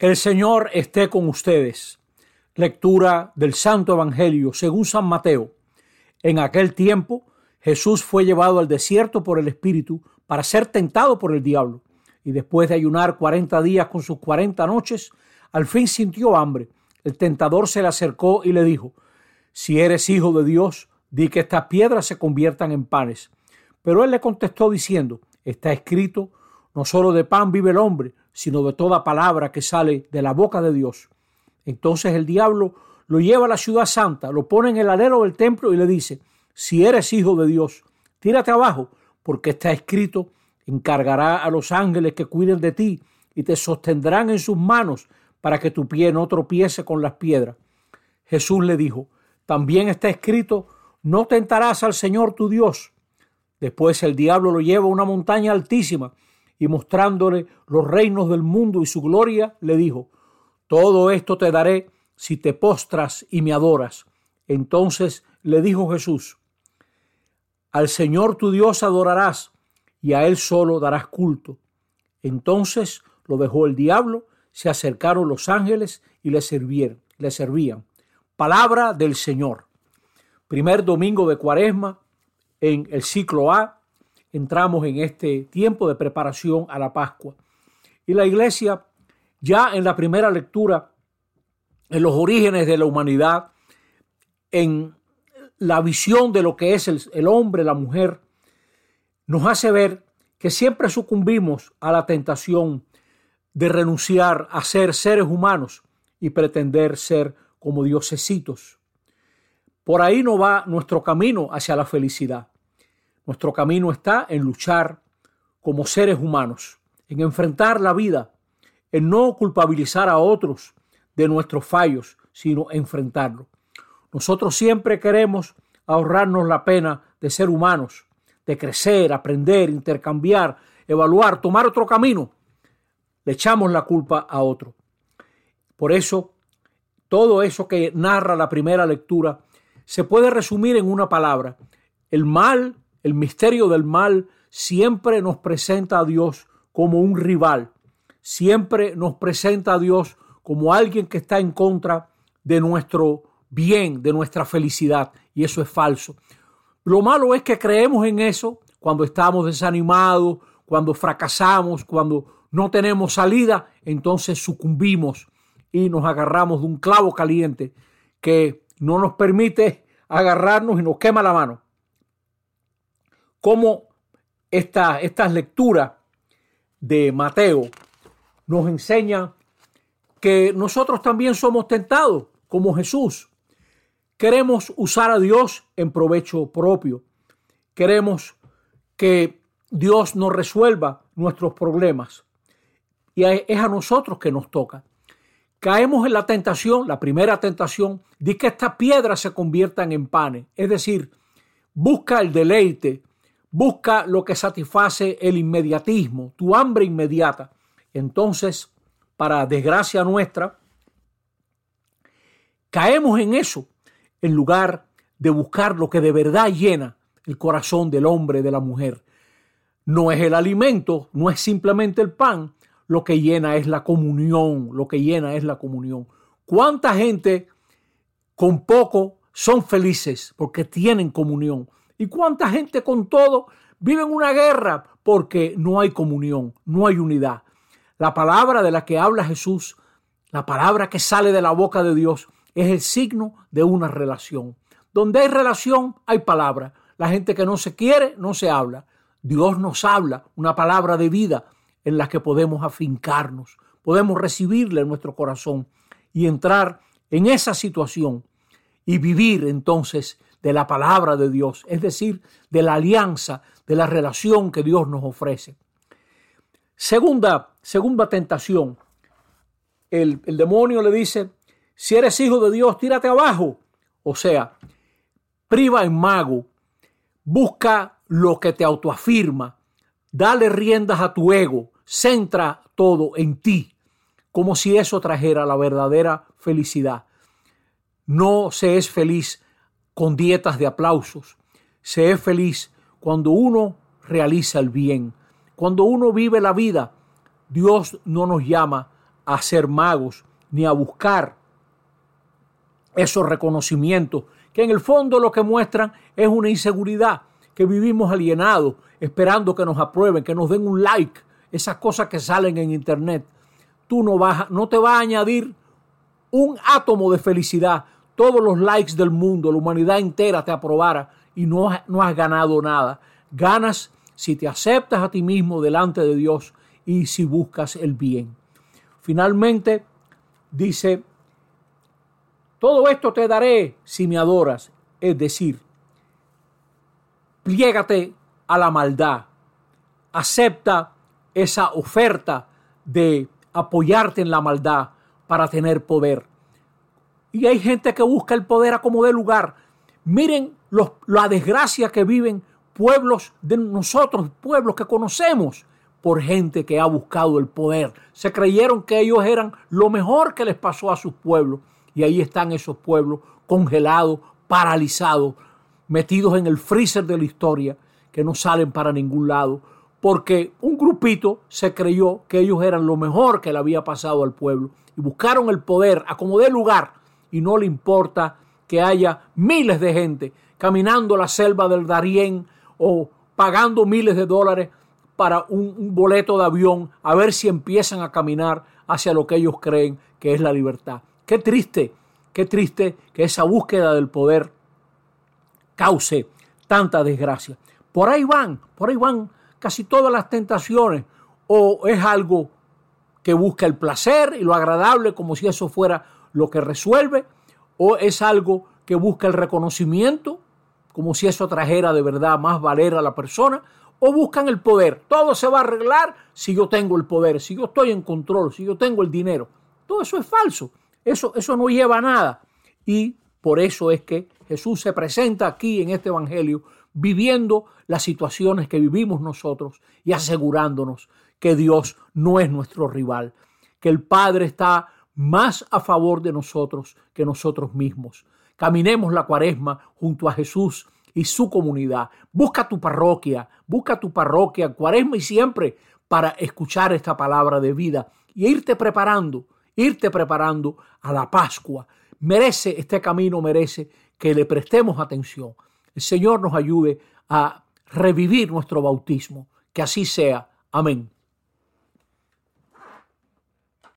El Señor esté con ustedes. Lectura del Santo Evangelio según San Mateo. En aquel tiempo Jesús fue llevado al desierto por el Espíritu para ser tentado por el diablo. Y después de ayunar cuarenta días con sus cuarenta noches, al fin sintió hambre. El tentador se le acercó y le dijo, Si eres hijo de Dios, di que estas piedras se conviertan en panes. Pero él le contestó diciendo, Está escrito, no solo de pan vive el hombre, sino de toda palabra que sale de la boca de Dios. Entonces el diablo lo lleva a la ciudad santa, lo pone en el alero del templo y le dice, si eres hijo de Dios, tírate abajo, porque está escrito, encargará a los ángeles que cuiden de ti y te sostendrán en sus manos para que tu pie no tropiece con las piedras. Jesús le dijo, también está escrito, no tentarás al Señor tu Dios. Después el diablo lo lleva a una montaña altísima y mostrándole los reinos del mundo y su gloria, le dijo, Todo esto te daré si te postras y me adoras. Entonces le dijo Jesús, Al Señor tu Dios adorarás y a Él solo darás culto. Entonces lo dejó el diablo, se acercaron los ángeles y le, sirvieron, le servían. Palabra del Señor. Primer domingo de Cuaresma en el ciclo A entramos en este tiempo de preparación a la Pascua. Y la iglesia, ya en la primera lectura, en los orígenes de la humanidad, en la visión de lo que es el, hombre, la mujer, nos hace ver que siempre sucumbimos a la tentación de renunciar a ser seres humanos y pretender ser como diosesitos. Por ahí no va nuestro camino hacia la felicidad. Nuestro camino está en luchar como seres humanos, en enfrentar la vida, en no culpabilizar a otros de nuestros fallos, sino enfrentarlo. Nosotros siempre queremos ahorrarnos la pena de ser humanos, de crecer, aprender, intercambiar, evaluar, tomar otro camino. Le echamos la culpa a otro. Por eso, todo eso que narra la primera lectura se puede resumir en una palabra. El mal el misterio del mal siempre nos presenta a Dios como un rival, siempre nos presenta a Dios como alguien que está en contra de nuestro bien, de nuestra felicidad, y eso es falso. Lo malo es que creemos en eso cuando estamos desanimados, cuando fracasamos, cuando no tenemos salida, entonces sucumbimos y nos agarramos de un clavo caliente que no nos permite agarrarnos y nos quema la mano cómo esta, estas lecturas de Mateo nos enseñan que nosotros también somos tentados como Jesús. Queremos usar a Dios en provecho propio. Queremos que Dios nos resuelva nuestros problemas. Y es a nosotros que nos toca. Caemos en la tentación, la primera tentación, de que estas piedras se conviertan en panes. Es decir, busca el deleite, Busca lo que satisface el inmediatismo, tu hambre inmediata. Entonces, para desgracia nuestra, caemos en eso en lugar de buscar lo que de verdad llena el corazón del hombre, de la mujer. No es el alimento, no es simplemente el pan, lo que llena es la comunión, lo que llena es la comunión. ¿Cuánta gente con poco son felices porque tienen comunión? ¿Y cuánta gente con todo vive en una guerra? Porque no hay comunión, no hay unidad. La palabra de la que habla Jesús, la palabra que sale de la boca de Dios, es el signo de una relación. Donde hay relación, hay palabra. La gente que no se quiere, no se habla. Dios nos habla una palabra de vida en la que podemos afincarnos, podemos recibirle en nuestro corazón y entrar en esa situación y vivir entonces de la palabra de Dios, es decir, de la alianza, de la relación que Dios nos ofrece. Segunda, segunda tentación. El, el demonio le dice, si eres hijo de Dios, tírate abajo. O sea, priva en mago, busca lo que te autoafirma, dale riendas a tu ego, centra todo en ti, como si eso trajera la verdadera felicidad. No se es feliz con dietas de aplausos. Se es feliz cuando uno realiza el bien, cuando uno vive la vida. Dios no nos llama a ser magos ni a buscar esos reconocimientos que en el fondo lo que muestran es una inseguridad, que vivimos alienados, esperando que nos aprueben, que nos den un like, esas cosas que salen en internet. Tú no, vas, no te va a añadir un átomo de felicidad. Todos los likes del mundo, la humanidad entera te aprobara y no, no has ganado nada. Ganas si te aceptas a ti mismo delante de Dios y si buscas el bien. Finalmente, dice, todo esto te daré si me adoras. Es decir, pliégate a la maldad. Acepta esa oferta de apoyarte en la maldad para tener poder. Y hay gente que busca el poder a como de lugar. Miren la desgracia que viven pueblos de nosotros, pueblos que conocemos, por gente que ha buscado el poder. Se creyeron que ellos eran lo mejor que les pasó a sus pueblos. Y ahí están esos pueblos congelados, paralizados, metidos en el freezer de la historia, que no salen para ningún lado, porque un grupito se creyó que ellos eran lo mejor que le había pasado al pueblo y buscaron el poder a como dé lugar y no le importa que haya miles de gente caminando la selva del Darién o pagando miles de dólares para un, boleto de avión a ver si empiezan a caminar hacia lo que ellos creen que es la libertad. Qué triste, qué triste que esa búsqueda del poder cause tanta desgracia. Por ahí van, por ahí van casi todas las tentaciones. O es algo que busca el placer y lo agradable como si eso fuera lo que resuelve. O es algo que busca el reconocimiento como si eso trajera de verdad más valer a la persona, o buscan el poder. Todo se va a arreglar si yo tengo el poder, si yo estoy en control, si yo tengo el dinero. Todo eso es falso. Eso, eso no lleva a nada. Y por eso es que Jesús se presenta aquí en este Evangelio viviendo las situaciones que vivimos nosotros y asegurándonos que Dios no es nuestro rival, que el Padre está más a favor de nosotros que nosotros mismos, Caminemos la cuaresma junto a Jesús y su comunidad. Busca tu parroquia, busca tu parroquia, cuaresma y siempre para escuchar esta palabra de vida y irte preparando, irte preparando a la Pascua. Merece, este camino merece que le prestemos atención. El Señor nos ayude a revivir nuestro bautismo. Que así sea. Amén.